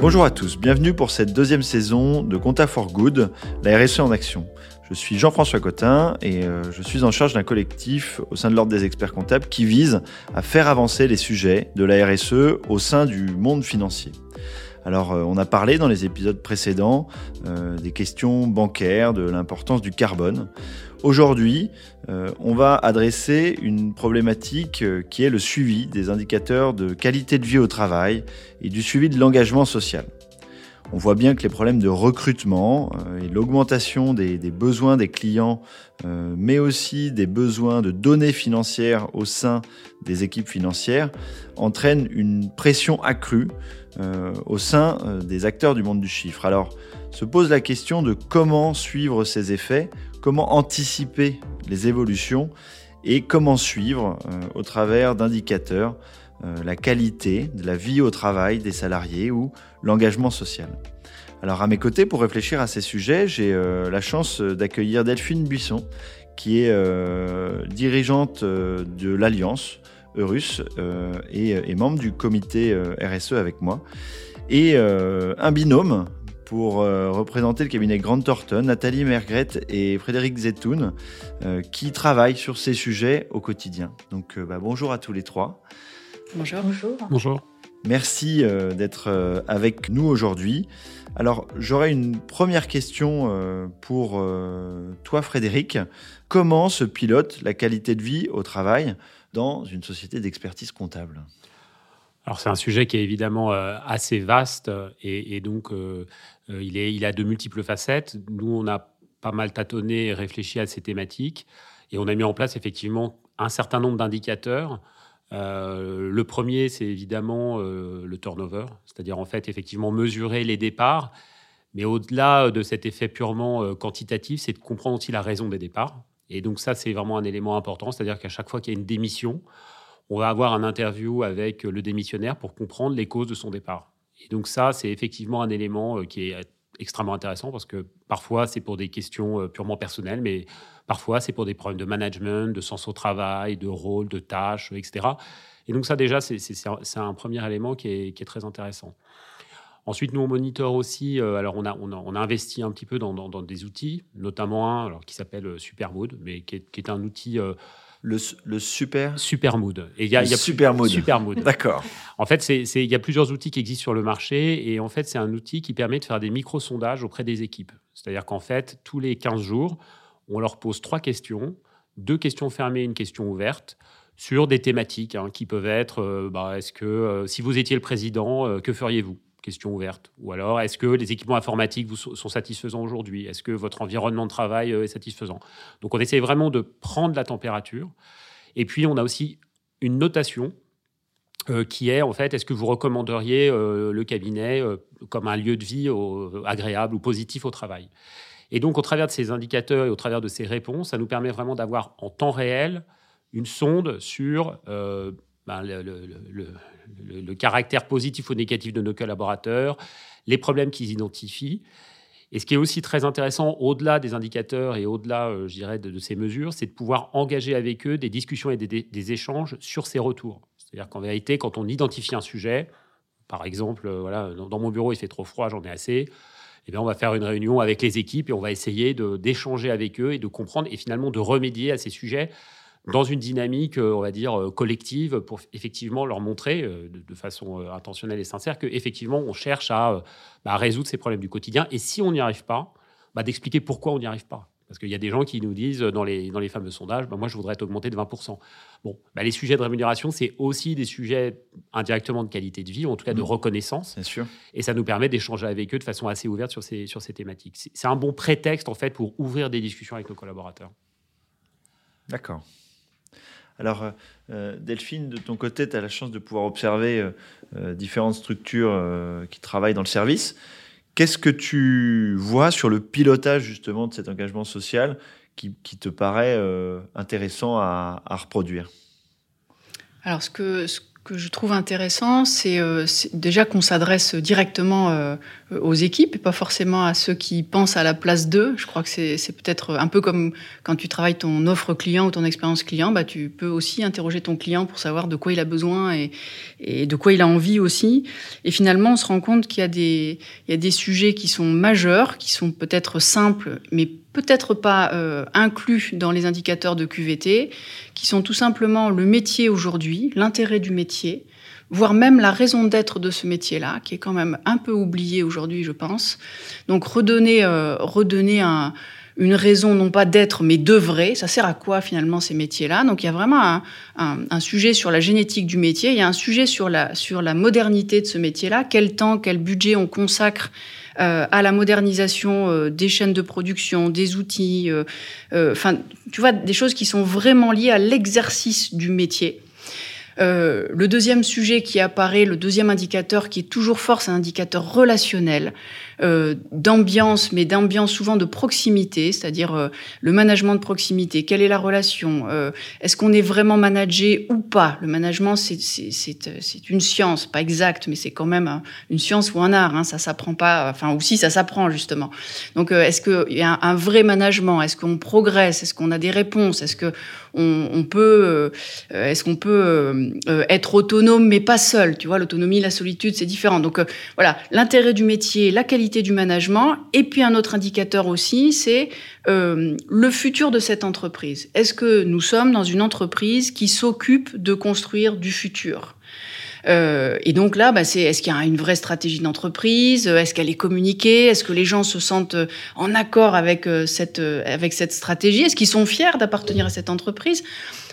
Bonjour à tous, bienvenue pour cette deuxième saison de Compta for Good, la RSE en action. Je suis Jean-François Cotin et euh, je suis en charge d'un collectif au sein de l'Ordre des experts comptables qui vise à faire avancer les sujets de la RSE au sein du monde financier. Alors, euh, on a parlé dans les épisodes précédents euh, des questions bancaires, de l'importance du carbone. Aujourd'hui, euh, on va adresser une problématique qui est le suivi des indicateurs de qualité de vie au travail et du suivi de l'engagement social. On voit bien que les problèmes de recrutement et l'augmentation des, besoins des clients, mais aussi des besoins de données financières au sein des équipes financières, entraînent une pression accrue euh, au sein euh, des acteurs du monde du chiffre. Alors, se pose la question de comment suivre ces effets, comment anticiper les évolutions et comment suivre euh, au travers d'indicateurs la qualité de la vie au travail des salariés ou l'engagement social. Alors à mes côtés, pour réfléchir à ces sujets, j'ai la chance d'accueillir Delphine Buisson, qui est dirigeante de l'Alliance, Eurus euh, et, membre du comité euh, RSE avec moi. Et euh, un binôme pour représenter le cabinet Grant Thornton, Nathalie Mergret et Frédéric Zetoun, qui travaillent sur ces sujets au quotidien. Donc bah, bonjour à tous les trois. Bonjour. Bonjour. Bonjour. Merci d'être avec nous aujourd'hui. Alors j'aurais une première question pour toi Frédéric. Comment se pilote la qualité de vie au travail dans une société d'expertise comptable? Alors c'est un sujet qui est évidemment euh, assez vaste et, donc euh, euh, il, est, il a de multiples facettes. Nous, on a pas mal tâtonné et réfléchi à ces thématiques et on a mis en place effectivement un certain nombre d'indicateurs. Le premier, c'est évidemment le turnover, c'est-à-dire en fait effectivement mesurer les départs. Mais au-delà de cet effet purement quantitatif, c'est de comprendre aussi la raison des départs. Et donc ça, c'est vraiment un élément important, c'est-à-dire qu'à chaque fois qu'il y a une démission, on va avoir un interview avec le démissionnaire pour comprendre les causes de son départ. Et donc ça, c'est effectivement un élément euh, qui est extrêmement intéressant parce que parfois c'est pour des questions euh, purement personnelles, mais parfois c'est pour des problèmes de management, de sens au travail, de rôle, de tâches, etc. Et donc ça déjà, c'est un premier élément qui est, qui est très intéressant. Ensuite, nous, on monitore aussi, euh, alors on a, on, a, investi un petit peu dans, des outils, notamment un alors, qui s'appelle euh, Supermood, mais qui est, un outil... le, le, super Supermood. Et il y a, y a Supermood. Supermood. D'accord. En fait, il y a plusieurs outils qui existent sur le marché et en fait, c'est un outil qui permet de faire des micro-sondages auprès des équipes. C'est-à-dire qu'en fait, tous les 15 jours, on leur pose trois questions, deux questions fermées, une question ouverte sur des thématiques hein, qui peuvent être bah, est-ce que si vous étiez le président, que feriez-vous? Question ouverte Ou alors, est-ce que les équipements informatiques vous sont satisfaisants aujourd'hui? Est-ce que votre environnement de travail euh, est satisfaisant? Donc, on essaie vraiment de prendre la température. Et puis, on a aussi une notation euh, qui est, en fait, est-ce que vous recommanderiez euh, le cabinet comme un lieu de vie agréable ou positif au travail? Et donc, au travers de ces indicateurs et au travers de ces réponses, ça nous permet vraiment d'avoir en temps réel une sonde sur ben, le, caractère positif ou négatif de nos collaborateurs, les problèmes qu'ils identifient. Et ce qui est aussi très intéressant, au-delà des indicateurs et au-delà, euh, je dirais, de, ces mesures, c'est de pouvoir engager avec eux des discussions et des, échanges sur ces retours. C'est-à-dire qu'en vérité, quand on identifie un sujet, par exemple, euh, voilà, dans, mon bureau, il fait trop froid, j'en ai assez. Eh bien, on va faire une réunion avec les équipes et on va essayer d'échanger avec eux et de comprendre et finalement de remédier à ces sujets dans une dynamique, euh, on va dire, euh, collective pour effectivement leur montrer euh, de, façon intentionnelle et sincère qu'effectivement, on cherche à, bah, résoudre ces problèmes du quotidien. Et si on n'y arrive pas, bah, d'expliquer pourquoi on n'y arrive pas. Parce qu'il y a des gens qui nous disent dans les, dans les fameux sondages, bah, moi je voudrais être augmenté de 20%. Bon, les sujets de rémunération, c'est aussi des sujets indirectement de qualité de vie, ou en tout cas de mmh. reconnaissance. Bien sûr. Et ça nous permet d'échanger avec eux de façon assez ouverte sur ces, sur ces thématiques. C'est un bon prétexte en fait pour ouvrir des discussions avec nos collaborateurs. D'accord. Alors, euh, euh, Delphine, de ton côté, tu as la chance de pouvoir observer euh, différentes structures qui travaillent dans le service. Qu'est-ce que tu vois sur le pilotage justement de cet engagement social qui, te paraît intéressant à, reproduire? Alors, ce que, que je trouve intéressant, c'est euh, déjà qu'on s'adresse directement euh, aux équipes et pas forcément à ceux qui pensent à la place d'eux. Je crois que c'est peut-être un peu comme quand tu travailles ton offre client ou ton expérience client, bah, tu peux aussi interroger ton client pour savoir de quoi il a besoin et, et de quoi il a envie aussi. Et finalement, on se rend compte qu'il y, y a des sujets qui sont majeurs, qui sont peut-être simples, mais peut-être pas euh, inclus dans les indicateurs de QVT, qui sont tout simplement le métier aujourd'hui, l'intérêt du métier, voire même la raison d'être de ce métier-là, qui est quand même un peu oublié aujourd'hui, je pense. Donc redonner, euh, redonner un, une raison non pas d'être, mais d'œuvrer. Ça sert à quoi finalement ces métiers-là? Donc il y a vraiment un, un, sujet sur la génétique du métier, il y a un sujet sur la, sur la modernité de ce métier-là, quel temps, quel budget on consacre à la modernisation euh, des chaînes de production, des outils, euh, tu vois, des choses qui sont vraiment liées à l'exercice du métier. Euh, le deuxième sujet qui apparaît, le deuxième indicateur qui est toujours fort, c'est un indicateur relationnel, euh, d'ambiance, mais d'ambiance souvent de proximité, c'est-à-dire euh, le management de proximité. Quelle est la relation euh, Est-ce qu'on est vraiment managé ou pas? Le management, c'est une science, pas exacte, mais c'est quand même une science ou un art. Hein, ça s'apprend pas, enfin, ou si ça s'apprend justement. Donc, est-ce qu'il y a un, vrai management? Est-ce qu'on progresse? Est-ce qu'on a des réponses? Est-ce que on, on peut, est-ce qu'on peut euh, être autonome, mais pas seul? Tu vois, l'autonomie, la solitude, c'est différent. Donc euh, voilà, l'intérêt du métier, la qualité du management, et puis un autre indicateur aussi, c'est euh, le futur de cette entreprise. Est-ce que nous sommes dans une entreprise qui s'occupe de construire du futur? Et donc là, bah, c'est est-ce qu'il y a une vraie stratégie d'entreprise? Est-ce qu'elle est communiquée? Est-ce que les gens se sentent en accord avec cette avec cette stratégie? Est-ce qu'ils sont fiers d'appartenir à cette entreprise?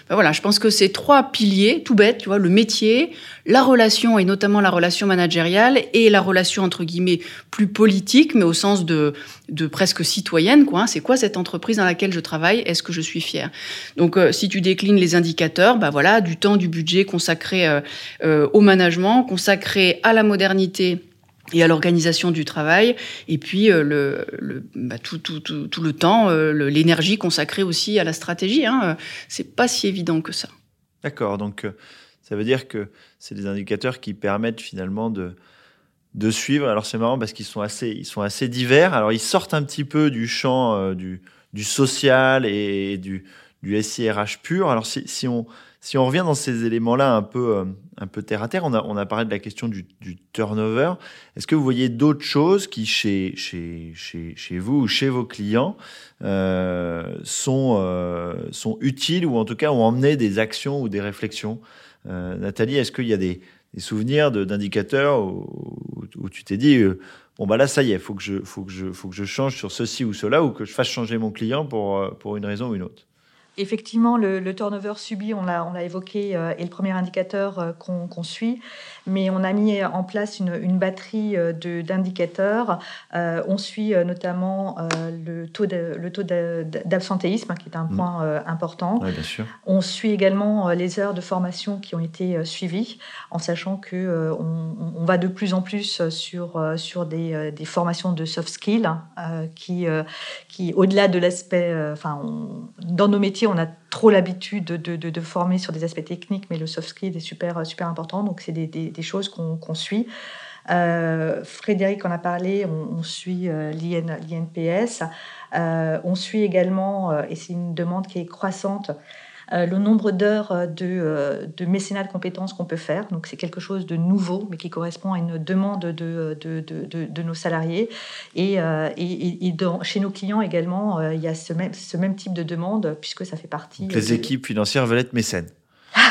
Ben voilà, je pense que c'est trois piliers, tout bête, tu vois, le métier, la relation et notamment la relation managériale et la relation entre guillemets plus politique, mais au sens de, de presque citoyenne, quoi. Hein. C'est quoi cette entreprise dans laquelle je travaille? Est-ce que je suis fier Donc, euh, si tu déclines les indicateurs, bah voilà, du temps, du budget consacré euh, euh, au management, consacré à la modernité et à l'organisation du travail, et puis euh, le, bah, tout, tout, tout, tout, le temps, euh, l'énergie consacrée aussi à la stratégie. Hein. C'est pas si évident que ça. D'accord, donc euh, ça veut dire que c'est des indicateurs qui permettent finalement de, de suivre. Alors c'est marrant parce qu'ils sont assez, ils sont assez divers. Alors ils sortent un petit peu du champ du, du social et du, du SIRH pur. Alors si, si on si on revient dans ces éléments-là un peu, euh, un peu terre à terre, on a, on a parlé de la question du, turnover. Est-ce que vous voyez d'autres choses qui, chez, chez, chez, chez, vous ou chez vos clients, euh, sont, euh, sont utiles ou en tout cas ont emmené des actions ou des réflexions? Nathalie, est-ce qu'il y a des, souvenirs d'indicateurs où, tu t'es dit, bon, bah là, ça y est, faut, que je, faut, que je, faut que je change sur ceci ou cela ou que je fasse changer mon client pour, pour une raison ou une autre? Effectivement, le, turnover subi, on l'a évoqué, euh, est le premier indicateur euh, qu'on suit, mais on a mis en place une, une batterie euh, d'indicateurs. on suit notamment le taux d'absentéisme, qui est un mmh. point important. bien sûr. On suit également les heures de formation qui ont été suivies, en sachant que on, on, va de plus en plus sur, sur des, des formations de soft skills, qui, qui au-delà de l'aspect, enfin, dans nos métiers, on a trop l'habitude de, former sur des aspects techniques, mais le soft skill est super, super important. Donc, c'est des, choses qu'on suit. Euh, Frédéric en a parlé, on, suit euh, l'INPS. Euh, on suit également, et c'est une demande qui est croissante, euh, le nombre d'heures euh, de, de, mécénat de compétences qu'on peut faire. Donc c'est quelque chose de nouveau, mais qui correspond à une demande de, de, de nos salariés. Et, euh, et, dans, chez nos clients également, il y a ce même, ce même type de demande, puisque ça fait partie... les équipes financières veulent être mécènes.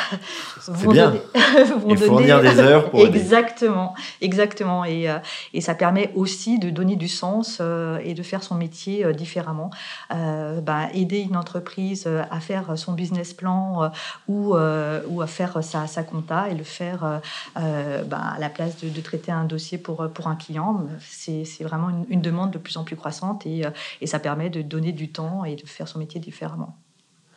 C'est bien. et fournir des heures pour Exactement, exactement. Et, euh, et, ça permet aussi de donner du sens euh, et de faire son métier euh, différemment. Bah, aider une entreprise à faire son business plan ou, ou à faire sa, sa, compta et le faire bah, à la place de, traiter un dossier pour, pour un client. C'est vraiment une, une, demande de plus en plus croissante et, et ça permet de donner du temps et de faire son métier différemment.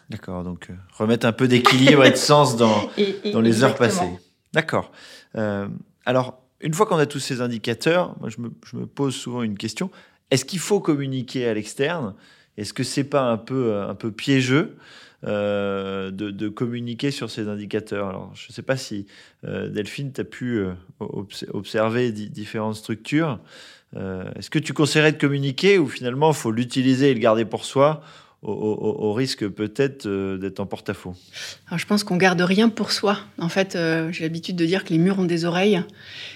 D'accord, donc euh, remettre un peu d'équilibre et de sens dans, dans les heures passées. D'accord. Euh, alors, une fois qu'on a tous ces indicateurs, moi je me, je me, pose souvent une question. Est-ce qu'il faut communiquer à l'externe? Est-ce que c'est pas un peu, un peu piégeux de, de, communiquer sur ces indicateurs? Alors, je ne sais pas si Delphine, tu as pu observer différentes structures. Est-ce que tu conseillerais de communiquer ou finalement il faut l'utiliser et le garder pour soi au, risque peut-être euh, d'être en porte-à-faux Je pense qu'on garde rien pour soi. En fait, euh, j'ai l'habitude de dire que les murs ont des oreilles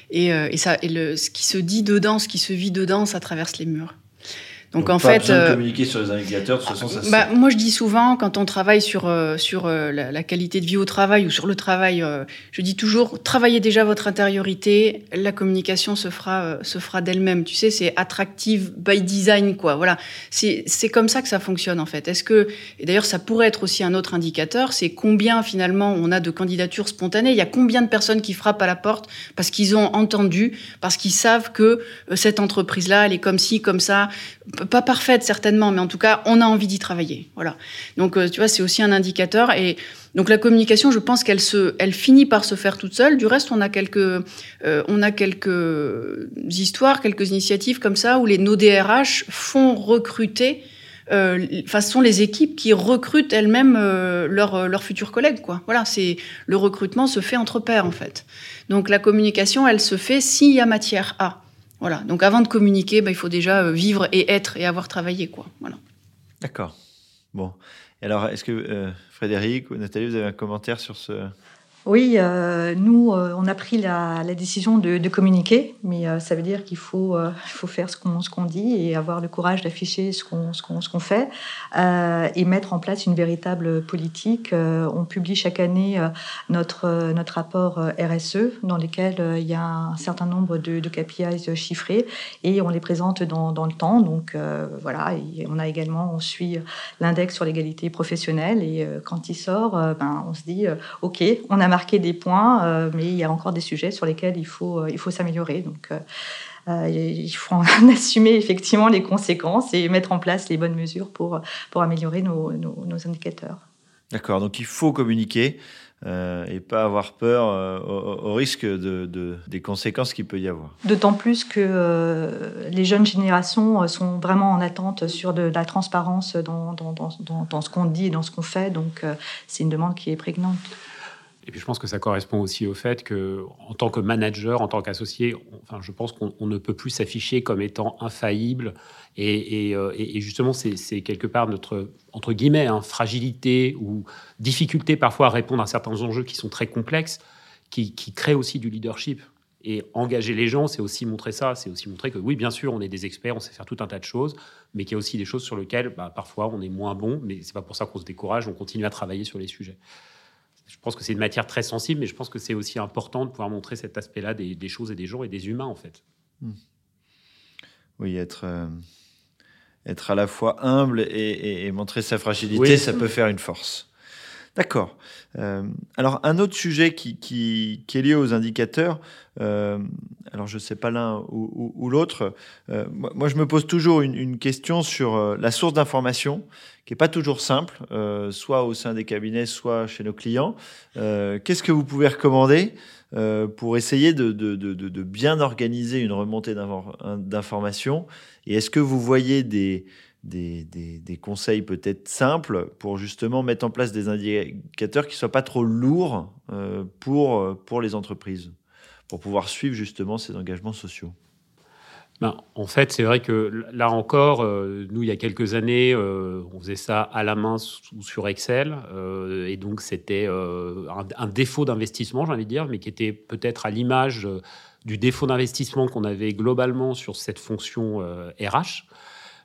et, euh, ça, et ce qui se dit dedans, ce qui se vit dedans, ça traverse les murs. Donc, en fait, besoin de euh, communiquer sur les indicateurs, de toute façon, ça bah, Moi, je dis souvent, quand on travaille sur, euh, sur euh, la, qualité de vie au travail ou sur le travail, je dis toujours, travaillez déjà votre intériorité, la communication se fera, se fera d'elle-même. Tu sais, c'est attractive by design, quoi. Voilà. C'est comme ça que ça fonctionne, en fait. Est-ce que, et d'ailleurs, ça pourrait être aussi un autre indicateur, c'est combien, finalement, on a de candidatures spontanées. Il y a combien de personnes qui frappent à la porte parce qu'ils ont entendu, parce qu'ils savent que cette entreprise-là, elle est comme ci, comme ça pas parfaite certainement, mais en tout cas, on a envie d'y travailler. Voilà. Donc, euh, tu vois, c'est aussi un indicateur. Et donc, la communication, je pense qu'elle se, elle finit par se faire toute seule. Du reste, on a quelques, euh, on a quelques histoires, quelques initiatives comme ça où les nos DRH font recruter. Euh, enfin, ce sont les équipes qui recrutent elles-mêmes leurs, leurs futurs collègues, quoi. Voilà, c'est le recrutement se fait entre pairs en fait. Donc la communication, elle se fait s'il y a matière à. Voilà. Donc avant de communiquer, bah, il faut déjà euh, vivre et être et avoir travaillé, quoi. Voilà. D'accord. Bon. alors, est-ce que euh, Frédéric ou Nathalie, vous avez un commentaire sur ce, oui, euh, nous, euh, on a pris la, décision de, communiquer, mais euh, ça veut dire qu'il faut, faire ce qu'on dit et avoir le courage d'afficher ce qu'on fait et mettre en place une véritable politique. on publie chaque année notre, rapport RSE dans lequel il y a un certain nombre de, de chiffrés et on les présente dans, le temps. Donc voilà, on a également, on suit l'index sur l'égalité professionnelle et quand il sort, ben, on se dit, OK, on a marquer des points, euh, mais il y a encore des sujets sur lesquels il faut, euh, il faut s'améliorer. Donc, euh, il faut en assumer effectivement les conséquences et mettre en place les bonnes mesures pour, pour améliorer nos, nos, indicateurs. D'accord, donc il faut communiquer et pas avoir peur au, risque de, de, des conséquences qu'il peut y avoir. D'autant plus que les jeunes générations sont vraiment en attente sur de, la transparence dans, dans, dans, dans ce qu'on dit et dans ce qu'on fait, donc c'est une demande qui est prégnante. Et puis je pense que ça correspond aussi au fait que, en tant que manager, en tant qu'associé, enfin, je pense qu'on ne peut plus s'afficher comme étant infaillible. Et, euh, justement, c'est quelque part notre, entre guillemets, hein, fragilité ou difficulté parfois à répondre à certains enjeux qui sont très complexes, qui, qui créent aussi du leadership. Et engager les gens, c'est aussi montrer ça. C'est aussi montrer que oui, bien sûr, on est des experts, on sait faire tout un tas de choses, mais qu'il y a aussi des choses sur lesquelles bah, parfois on est moins bon. Mais c'est pas pour ça qu'on se décourage, on continue à travailler sur les sujets je pense que c'est une matière très sensible, mais je pense que c'est aussi important de pouvoir montrer cet aspect-là des, choses et des gens et des humains, en fait. Hmm. Oui, être, euh, être à la fois humble et, montrer sa fragilité, ça peut faire une force. D'accord. Euh, alors, un autre sujet qui, est lié aux indicateurs, euh, alors je ne sais pas l'un ou, l'autre, moi, je me pose toujours une, question sur la source d'information qui n'est pas toujours simple, euh, soit au sein des cabinets, soit chez nos clients. Euh, qu'est-ce que vous pouvez recommander euh, pour essayer de, de, de, de, bien organiser une remontée d'informations? Et est-ce que vous voyez des, des, des, conseils peut-être simples pour justement mettre en place des indicateurs qui ne soient pas trop lourds pour, pour les entreprises, pour pouvoir suivre justement ces engagements sociaux ben, en fait, c'est vrai que là encore, euh, nous, il y a quelques années, euh, on faisait ça à la main ou sur Excel. Euh, et donc, c'était un, défaut d'investissement, j'ai envie de dire, mais qui était peut-être à l'image du défaut d'investissement qu'on avait globalement sur cette fonction RH.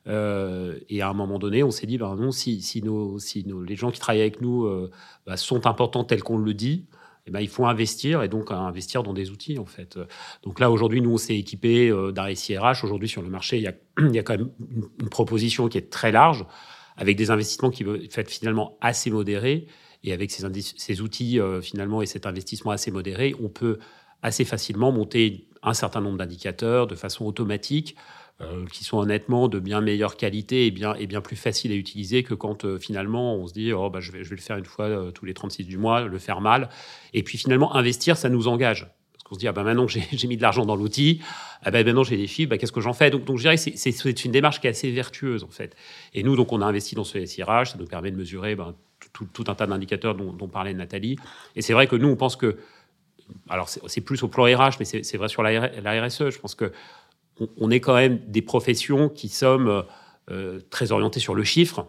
Et à un moment donné, on s'est dit, ben non, si, les gens qui travaillent avec nous ben, sont importants tels qu'on le dit, eh ben, il faut investir et donc investir dans des outils en fait. Donc là aujourd'hui nous on s'est équipé euh, d'un SIRH. Aujourd'hui sur le marché il y, a, quand même une, proposition qui est très large avec des investissements qui vont être finalement assez modérés et avec ces, outils euh, finalement et cet investissement assez modéré on peut assez facilement monter un certain nombre d'indicateurs de façon automatique euh, qui sont honnêtement de bien meilleure qualité et bien, et bien plus faciles à utiliser que quand euh, finalement on se dit oh, bah, je, vais, je vais le faire une fois euh, tous les 36 du mois, le faire mal. Et puis finalement, investir, ça nous engage. Parce qu'on se dit, ah ben maintenant j'ai mis de l'argent dans l'outil, ah ben maintenant j'ai des chiffres, ben qu'est-ce que j'en fais? Donc, donc je dirais que c'est une démarche qui est assez vertueuse en fait. Et nous, donc on a investi dans ce SIRH, ça nous permet de mesurer ben, tout, un tas d'indicateurs dont, parlait Nathalie. Et c'est vrai que nous, on pense que, alors c'est plus au plan RH, mais c'est vrai sur la, RSE, je pense que on, est quand même des professions qui sommes euh, très orientées sur le chiffre.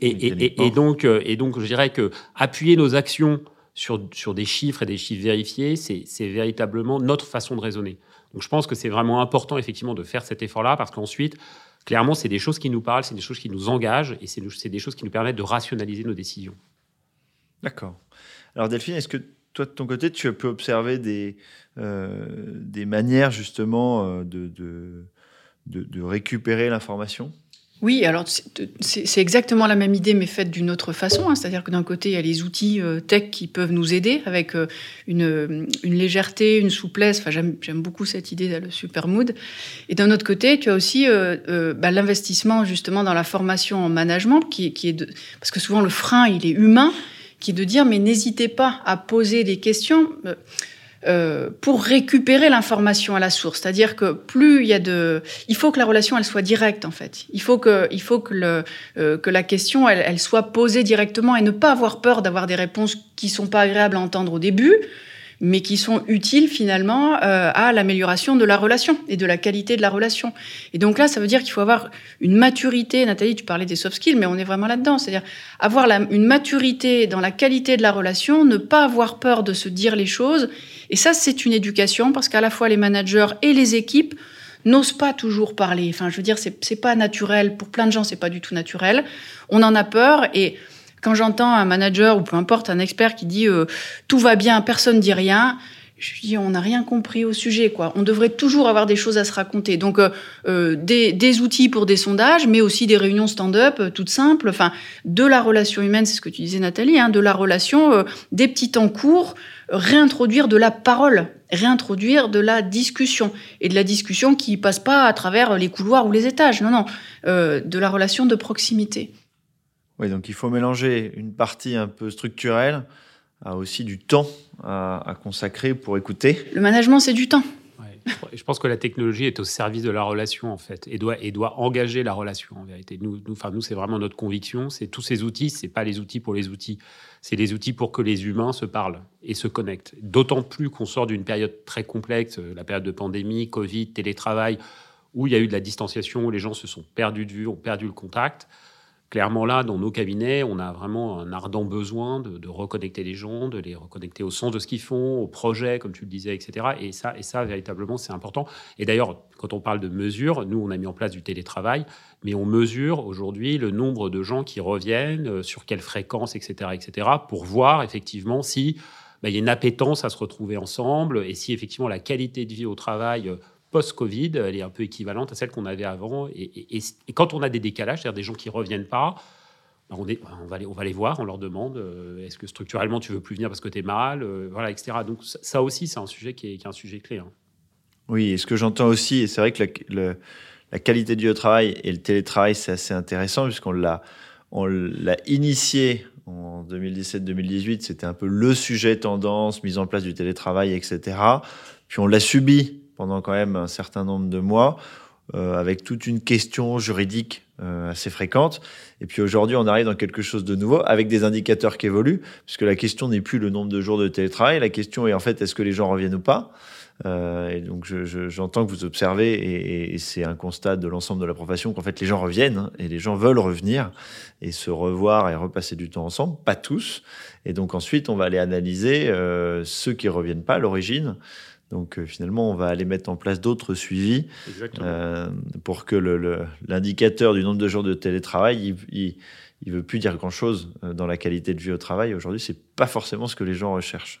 Et, et, et, donc, euh, et donc, je dirais que appuyer nos actions sur, sur des chiffres et des chiffres vérifiés, c'est véritablement notre façon de raisonner. Donc je pense que c'est vraiment important effectivement de faire cet effort-là parce qu'ensuite, clairement, c'est des choses qui nous parlent, c'est des choses qui nous engagent et c'est des choses qui nous permettent de rationaliser nos décisions. D'accord. Alors Delphine, est-ce que toi de ton côté, tu peux observer des, euh, des manières justement euh, de, de, récupérer l'information? Oui, alors c'est exactement la même idée, mais faite d'une autre façon. Hein. C'est-à-dire que d'un côté, il y a les outils euh, tech qui peuvent nous aider avec une, une, légèreté, une souplesse. Enfin, j'aime beaucoup cette idée, le super mood. Et d'un autre côté, tu as aussi bah, l'investissement justement dans la formation en management, qui, qui est parce que souvent le frein, il est humain, qui est de dire mais n'hésitez pas à poser des questions. Euh, pour récupérer l'information à la source. C'est-à-dire que plus il y a de, il faut que la relation elle soit directe en fait. Il faut que, il faut que le, euh, que la question elle, elle, soit posée directement et ne pas avoir peur d'avoir des réponses qui sont pas agréables à entendre au début, mais qui sont utiles finalement euh, à l'amélioration de la relation et de la qualité de la relation. Et donc là, ça veut dire qu'il faut avoir une maturité. Nathalie, tu parlais des soft skills, mais on est vraiment là-dedans. C'est-à-dire avoir la, une maturité dans la qualité de la relation, ne pas avoir peur de se dire les choses et ça, c'est une éducation parce qu'à la fois les managers et les équipes n'osent pas toujours parler. Enfin, je veux dire, c'est pas naturel. Pour plein de gens, c'est pas du tout naturel. On en a peur et quand j'entends un manager ou peu importe un expert qui dit euh, tout va bien, personne dit rien, je dis on n'a rien compris au sujet quoi. On devrait toujours avoir des choses à se raconter. Donc euh, euh des, des, outils pour des sondages, mais aussi des réunions stand-up euh, toutes simples. Enfin, de la relation humaine, c'est ce que tu disais Nathalie, hein, de la relation, des petits temps courts réintroduire de la parole, réintroduire de la discussion. Et de la discussion qui passe pas à travers les couloirs ou les étages, non, non, euh, de la relation de proximité. Oui, donc il faut mélanger une partie un peu structurelle à aussi du temps à, à consacrer pour écouter. Le management, c'est du temps. Je pense que la technologie est au service de la relation en fait et doit et doit engager la relation en vérité. Nous, nous, enfin nous, c'est vraiment notre conviction. C'est tous ces outils, c'est pas les outils pour les outils, c'est les outils pour que les humains se parlent et se connectent. D'autant plus qu'on sort d'une période très complexe, euh, la période de pandémie, Covid, télétravail, où il y a eu de la distanciation, où les gens se sont perdus de vue, ont perdu le contact clairement là, dans nos cabinets, on a vraiment un ardent besoin de, reconnecter les gens, de les reconnecter au sens de ce qu'ils font, au projet, comme tu le disais, etc. Et ça, et ça véritablement, c'est important. Et d'ailleurs, quand on parle de mesures, nous, on a mis en place du télétravail, mais on mesure aujourd'hui le nombre de gens qui reviennent, euh, sur quelle fréquence, etc., etc., pour voir effectivement si bah, il y a une appétence à se retrouver ensemble et si effectivement la qualité de vie au travail euh, post-Covid, elle est un peu équivalente à celle qu'on avait avant. Et, quand on a des décalages, c'est-à-dire des gens qui reviennent pas, ben, on, va les, voir, on leur demande euh, est-ce que structurellement tu veux plus venir parce que tu es mal, euh, voilà, etc. Donc ça, aussi, c'est un sujet qui est, un sujet clé. Hein. Oui, et ce que j'entends aussi, et c'est vrai que la, qualité du travail et le télétravail, c'est assez intéressant puisqu'on l'a, on l'a initié en 2017-2018, c'était un peu le sujet tendance, mise en place du télétravail, etc. Puis on l'a subi pendant quand même un certain nombre de mois, euh, avec toute une question juridique euh, assez fréquente. Et puis aujourd'hui, on arrive dans quelque chose de nouveau, avec des indicateurs qui évoluent, puisque la question n'est plus le nombre de jours de télétravail, la question est en fait, est-ce que les gens reviennent ou pas? Euh, et donc j'entends que vous observez, et, c'est un constat de l'ensemble de la profession, qu'en fait les gens reviennent, hein, et les gens veulent revenir, et se revoir et repasser du temps ensemble, pas tous. Et donc ensuite, on va aller analyser ceux qui reviennent pas à l'origine, donc euh, finalement, on va aller mettre en place d'autres suivis euh, pour que l'indicateur du nombre de jours de télétravail, il, il, veut plus dire grand chose euh, dans la qualité de vie au travail. Aujourd'hui, c'est pas forcément ce que les gens recherchent.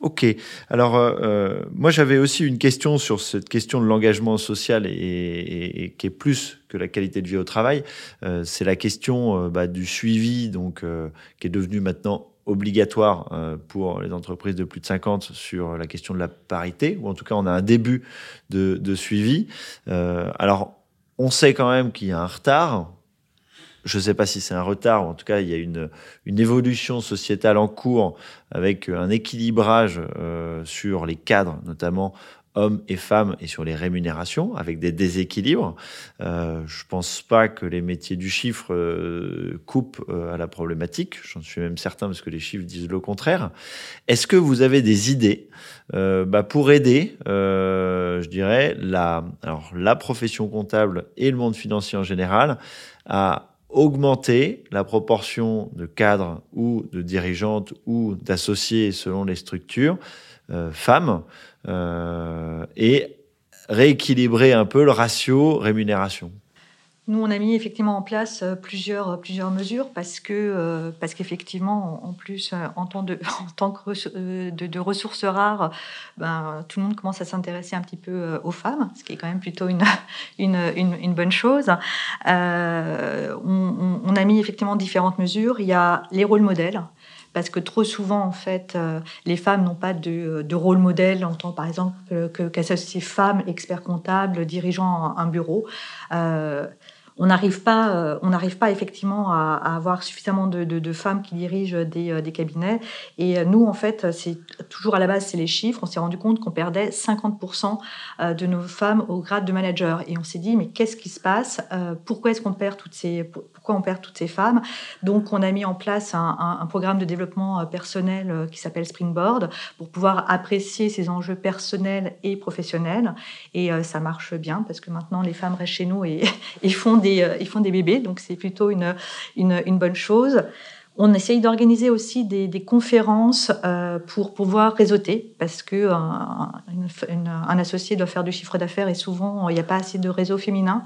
ok. Alors moi, j'avais aussi une question sur cette question de l'engagement social et, qui est plus que la qualité de vie au travail. c'est la question bah, du suivi, donc qui est devenu maintenant obligatoire euh, pour les entreprises de plus de 50 sur la question de la parité, ou en tout cas on a un début de, suivi. Euh, alors on sait quand même qu'il y a un retard, je ne sais pas si c'est un retard, ou en tout cas, il y a une, évolution sociétale en cours avec un équilibrage euh, sur les cadres, notamment hommes et femmes, et sur les rémunérations, avec des déséquilibres. Euh, je pense pas que les métiers du chiffre euh, coupent euh, à la problématique. J'en suis même certain parce que les chiffres disent le contraire. Est-ce que vous avez des idées bah, pour aider, je dirais, la, alors, la profession comptable et le monde financier en général à augmenter la proportion de cadres ou de dirigeantes ou d'associés selon les structures femmes et rééquilibrer un peu le ratio rémunération nous, on a mis effectivement en place euh, plusieurs, plusieurs mesures parce que parce qu'effectivement, en plus, en tant, de, en tant que de, ressources rares, ben, tout le monde commence à s'intéresser un petit peu aux femmes, ce qui est quand même plutôt une, une, une, bonne chose. on, a mis effectivement différentes mesures. Il y a les rôles modèles parce que trop souvent, en fait, euh, les femmes n'ont pas de, de, rôle modèle en tant, par exemple, que, qu'associées femmes, experts comptables, dirigeant un, bureau. On n'arrive pas, euh, on n'arrive pas effectivement à, avoir suffisamment de, femmes qui dirigent des, euh, cabinets. Et euh, nous, en fait, c'est toujours à la base, c'est les chiffres. On s'est rendu compte qu'on perdait 50% de nos femmes au grade de manager. Et on s'est dit, mais qu'est-ce qui se passe Pourquoi est-ce qu'on perd toutes ces, pourquoi on perd toutes ces femmes? Donc, on a mis en place un, programme de développement personnel qui s'appelle Springboard pour pouvoir apprécier ces enjeux personnels et professionnels. Et ça marche bien parce que maintenant, les femmes restent chez nous et font des euh, ils font des bébés, donc c'est plutôt une, une, bonne chose. On essaye d'organiser aussi des, conférences euh, pour pouvoir réseauter, parce que un, associé doit faire du chiffre d'affaires et souvent il n'y a pas assez de réseau féminin.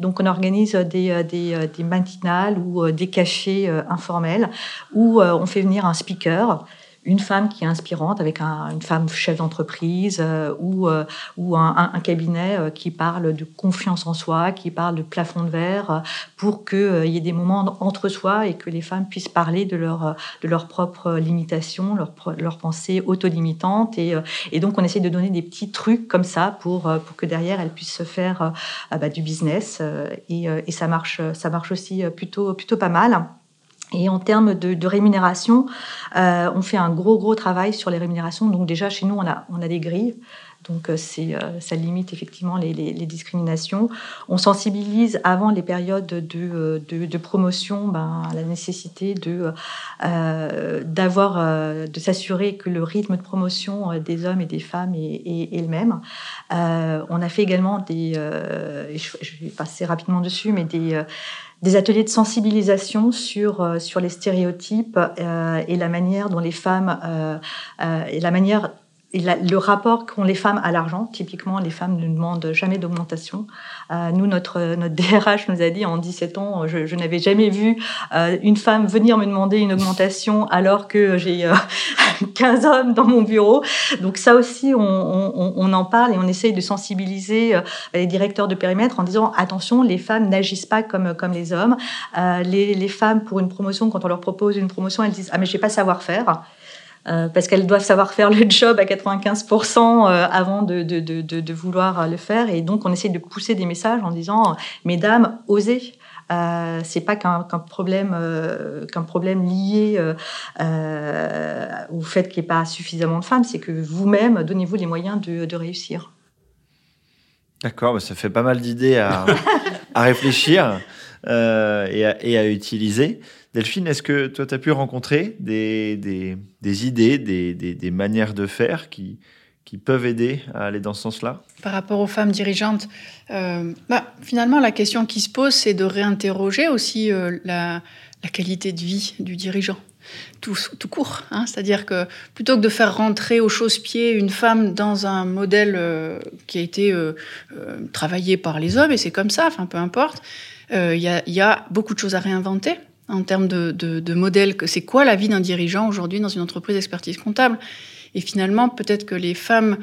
Donc on organise des, des, des matinales ou des cachets euh, informels où on fait venir un speaker une femme qui est inspirante avec une femme chef d'entreprise euh, ou, euh, ou un, cabinet euh, qui parle de confiance en soi, qui parle de plafond de verre, pour qu'il y ait des moments entre soi et que les femmes puissent parler de leur, de leurs propres limitations, leurs leur pensées autolimitantes. Et, et donc, on essaie de donner des petits trucs comme ça pour, pour que derrière, elles puissent se faire bah, du business. Et, et, ça, marche, ça marche aussi plutôt, plutôt pas mal. Et en termes de, rémunération, euh, on fait un gros gros travail sur les rémunérations. Donc déjà chez nous, on a, on a des grilles. Donc euh, euh, ça limite effectivement les, discriminations. On sensibilise avant les périodes de, de, promotion ben, la nécessité de, de s'assurer que le rythme de promotion des hommes et des femmes est, le même. on a fait également des, je vais passer rapidement dessus, mais des ateliers de sensibilisation sur, euh, les stéréotypes euh, et la manière dont les femmes euh, et la manière le rapport qu'ont les femmes à l'argent, typiquement, les femmes ne demandent jamais d'augmentation. Euh, nous, notre, DRH nous a dit en 17 ans, je, n'avais jamais vu euh, une femme venir me demander une augmentation alors que j'ai euh, 15 hommes dans mon bureau. Donc ça aussi, on, en parle et on essaye de sensibiliser euh, les directeurs de périmètre en disant, attention, les femmes n'agissent pas comme, les hommes. Les, femmes, pour une promotion, quand on leur propose une promotion, elles disent, ah mais je vais pas savoir faire. Euh, parce qu'elles doivent savoir faire le job à 95% euh, avant de, de, de, de, vouloir le faire. Et donc, on essaie de pousser des messages en disant, mesdames, osez. Euh, c'est pas qu'un problème euh, qu'un problème lié au fait qu'il n'y ait pas suffisamment de femmes, c'est que vous-même donnez-vous les moyens de, de réussir. D'accord, bah, ça fait pas mal d'idées à, à, réfléchir et à, et, à, utiliser. Delphine, est-ce que toi, tu as pu rencontrer des, idées, des, manières de faire qui, peuvent aider à aller dans ce sens-là? Par rapport aux femmes dirigeantes, euh, bah, finalement, la question qui se pose, c'est de réinterroger aussi euh, la, qualité de vie du dirigeant. Tout, court. Hein. C'est-à-dire que plutôt que de faire rentrer au chausse-pied une femme dans un modèle euh, qui a été travaillé par les hommes, et c'est comme ça, peu importe, il y, y, a beaucoup de choses à réinventer en termes de, de, de modèle. C'est quoi la vie d'un dirigeant aujourd'hui dans une entreprise d'expertise comptable Et finalement, peut-être que les femmes,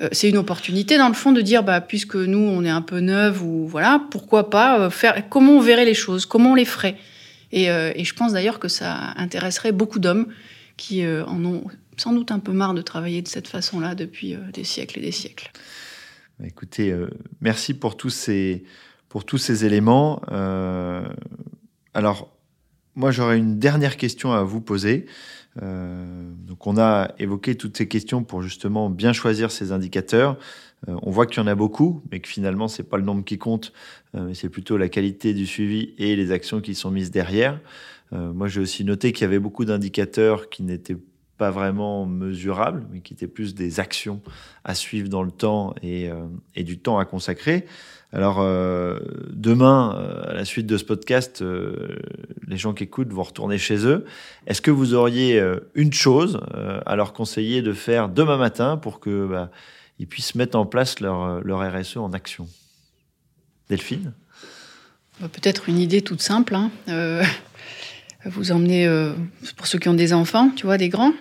euh, c'est une opportunité dans le fond de dire, bah, puisque nous, on est un peu neuves ou voilà, pourquoi pas euh, faire comment on verrait les choses, comment on les ferait. Et, euh, et je pense d'ailleurs que ça intéresserait beaucoup d'hommes qui en ont sans doute un peu marre de travailler de cette façon-là depuis des siècles et des siècles. Écoutez, merci pour tous ces pour tous ces éléments Alors, moi, j'aurais une dernière question à vous poser. Euh, donc, on a évoqué toutes ces questions pour justement bien choisir ces indicateurs. Euh, on voit qu'il y en a beaucoup, mais que finalement, c'est pas le nombre qui compte, mais c'est plutôt la qualité du suivi et les actions qui sont mises derrière. moi, j'ai aussi noté qu'il y avait beaucoup d'indicateurs qui n'étaient pas vraiment mesurables, mais qui étaient plus des actions à suivre dans le temps et du temps à consacrer. Alors, euh, demain, euh, à la suite de ce podcast, euh, les gens qui écoutent vont retourner chez eux. Est-ce que vous auriez une chose à leur conseiller de faire demain matin pour que bah, ils puissent mettre en place leur, RSE en action? Delphine? Bah, Peut-être une idée toute simple. Hein. vous emmenez, pour ceux qui ont des enfants, tu vois, des grands,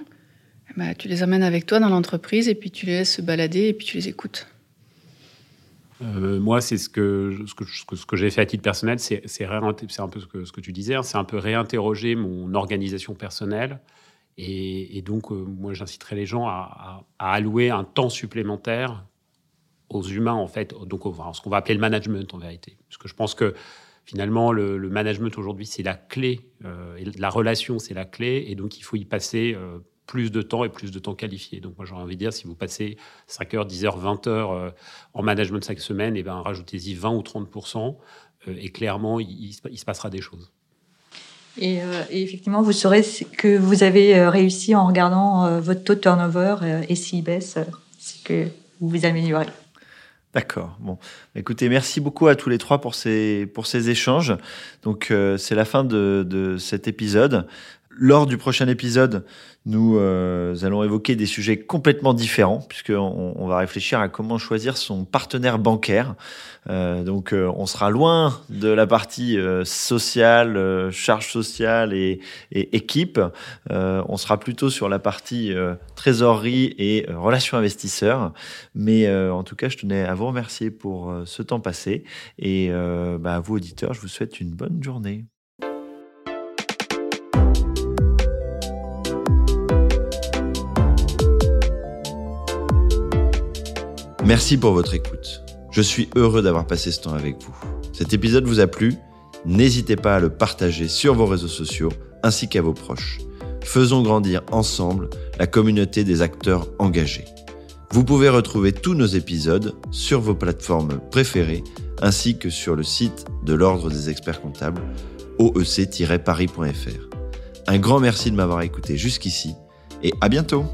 bah, tu les amènes avec toi dans l'entreprise et puis tu les laisses se balader et puis tu les écoutes. Euh, moi, c'est ce que, ce que, ce que j'ai fait à titre personnel, c'est un peu ce que, ce que tu disais, hein, c'est un peu réinterroger mon organisation personnelle. Et, donc, euh, moi, j'inciterais les gens à, allouer un temps supplémentaire aux humains, en fait, donc ce qu'on va appeler le management, en vérité. Parce que je pense que finalement, le, management aujourd'hui, c'est la clé, euh, la relation, c'est la clé, et donc il faut y passer plus de temps et plus de temps qualifié. Donc moi j'aurais envie de dire, si vous passez 5 heures, 10 heures, 20 heures euh, en management chaque semaine, et eh ben, rajoutez-y 20 ou 30% euh, et clairement, il, se passera des choses. Euh, et, effectivement, vous saurez que vous avez réussi en regardant votre taux de turnover et s'il baisse, c'est que vous vous améliorez. D'accord. Bon, écoutez, merci beaucoup à tous les trois pour ces pour ces échanges. Donc c'est la fin de, de cet épisode. Lors du prochain épisode, nous euh, allons évoquer des sujets complètement différents, puisqu'on on va réfléchir à comment choisir son partenaire bancaire. Euh, donc euh, on sera loin de la partie sociale, charge sociale et, et équipe. on sera plutôt sur la partie trésorerie et relations investisseurs. Mais en tout cas, je tenais à vous remercier pour ce temps passé. Et bah, à vous, auditeurs, je vous souhaite une bonne journée. Merci pour votre écoute. Je suis heureux d'avoir passé ce temps avec vous. Cet épisode vous a plu? N'hésitez pas à le partager sur vos réseaux sociaux ainsi qu'à vos proches. Faisons grandir ensemble la communauté des acteurs engagés. Vous pouvez retrouver tous nos épisodes sur vos plateformes préférées ainsi que sur le site de l'Ordre des experts comptables oec-paris.fr. Un grand merci de m'avoir écouté jusqu'ici et à bientôt